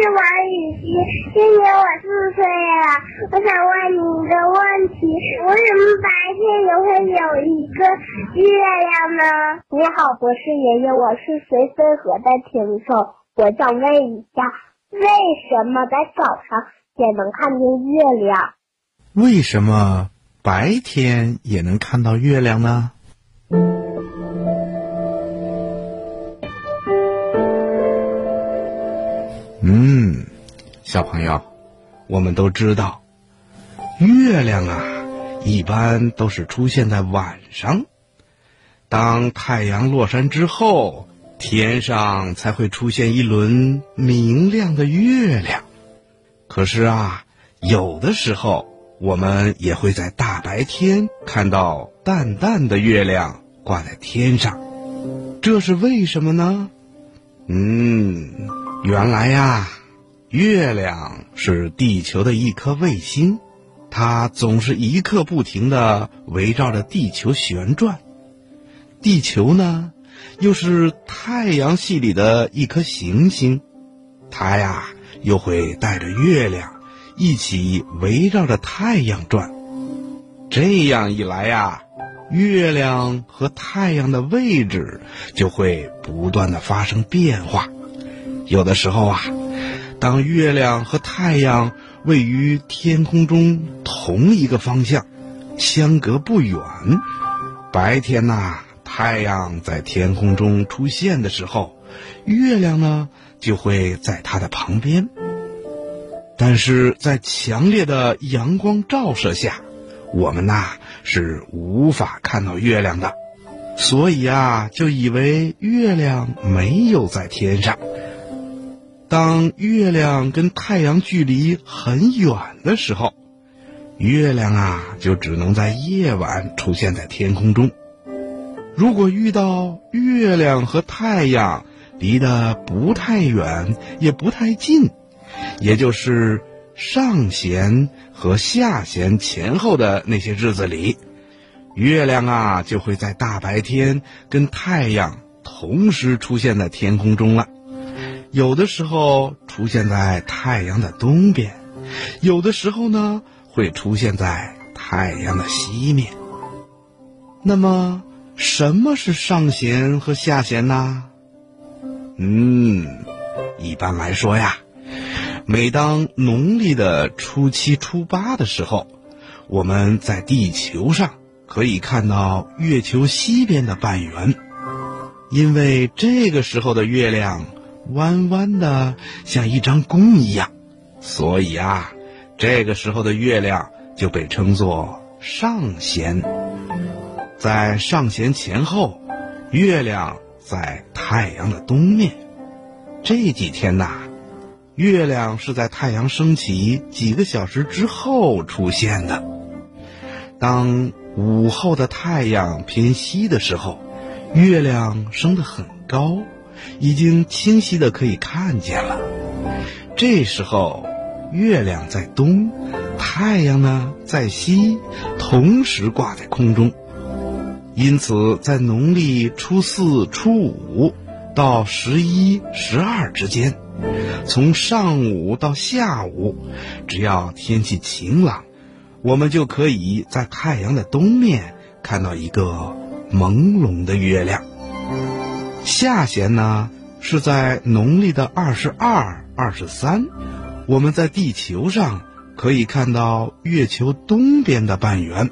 是王雨欣，今年我四岁了。我想问你一个问题：为什么白天也会有一个月亮呢？你好，博士爷爷，我是随飞河的听众，我想问一下，为什么在早上也能看见月亮？为什么白天也能看到月亮呢？嗯，小朋友，我们都知道，月亮啊，一般都是出现在晚上。当太阳落山之后，天上才会出现一轮明亮的月亮。可是啊，有的时候我们也会在大白天看到淡淡的月亮挂在天上，这是为什么呢？嗯。原来呀，月亮是地球的一颗卫星，它总是一刻不停的围绕着地球旋转。地球呢，又是太阳系里的一颗行星，它呀又会带着月亮一起围绕着太阳转。这样一来呀，月亮和太阳的位置就会不断的发生变化。有的时候啊，当月亮和太阳位于天空中同一个方向，相隔不远，白天呐，太阳在天空中出现的时候，月亮呢就会在它的旁边。但是在强烈的阳光照射下，我们呐是无法看到月亮的，所以啊，就以为月亮没有在天上。当月亮跟太阳距离很远的时候，月亮啊就只能在夜晚出现在天空中。如果遇到月亮和太阳离得不太远也不太近，也就是上弦和下弦前后的那些日子里，月亮啊就会在大白天跟太阳同时出现在天空中了。有的时候出现在太阳的东边，有的时候呢会出现在太阳的西面。那么，什么是上弦和下弦呢？嗯，一般来说呀，每当农历的初七、初八的时候，我们在地球上可以看到月球西边的半圆，因为这个时候的月亮。弯弯的，像一张弓一样，所以啊，这个时候的月亮就被称作上弦。在上弦前后，月亮在太阳的东面。这几天呐，月亮是在太阳升起几个小时之后出现的。当午后的太阳偏西的时候，月亮升得很高。已经清晰的可以看见了。这时候，月亮在东，太阳呢在西，同时挂在空中。因此，在农历初四、初五到十一、十二之间，从上午到下午，只要天气晴朗，我们就可以在太阳的东面看到一个朦胧的月亮。下弦呢，是在农历的二十二、二十三，我们在地球上可以看到月球东边的半圆。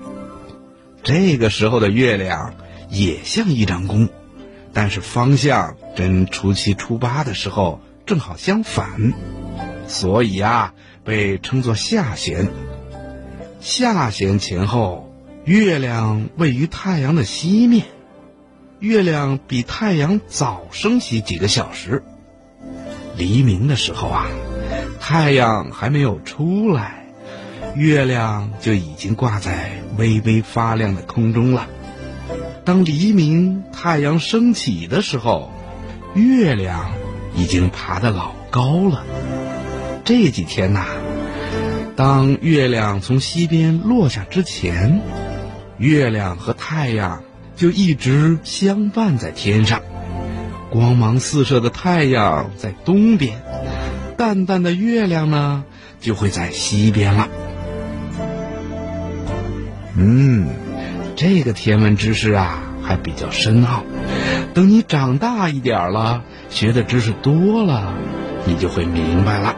这个时候的月亮也像一张弓，但是方向跟初七、初八的时候正好相反，所以啊，被称作下弦。下弦前后，月亮位于太阳的西面。月亮比太阳早升起几个小时。黎明的时候啊，太阳还没有出来，月亮就已经挂在微微发亮的空中了。当黎明，太阳升起的时候，月亮已经爬得老高了。这几天呐，当月亮从西边落下之前，月亮和太阳就一直相伴在天上。光芒四射的太阳在东边，淡淡的月亮呢就会在西边了。嗯，这个天文知识啊还比较深奥，等你长大一点了，学的知识多了，你就会明白了。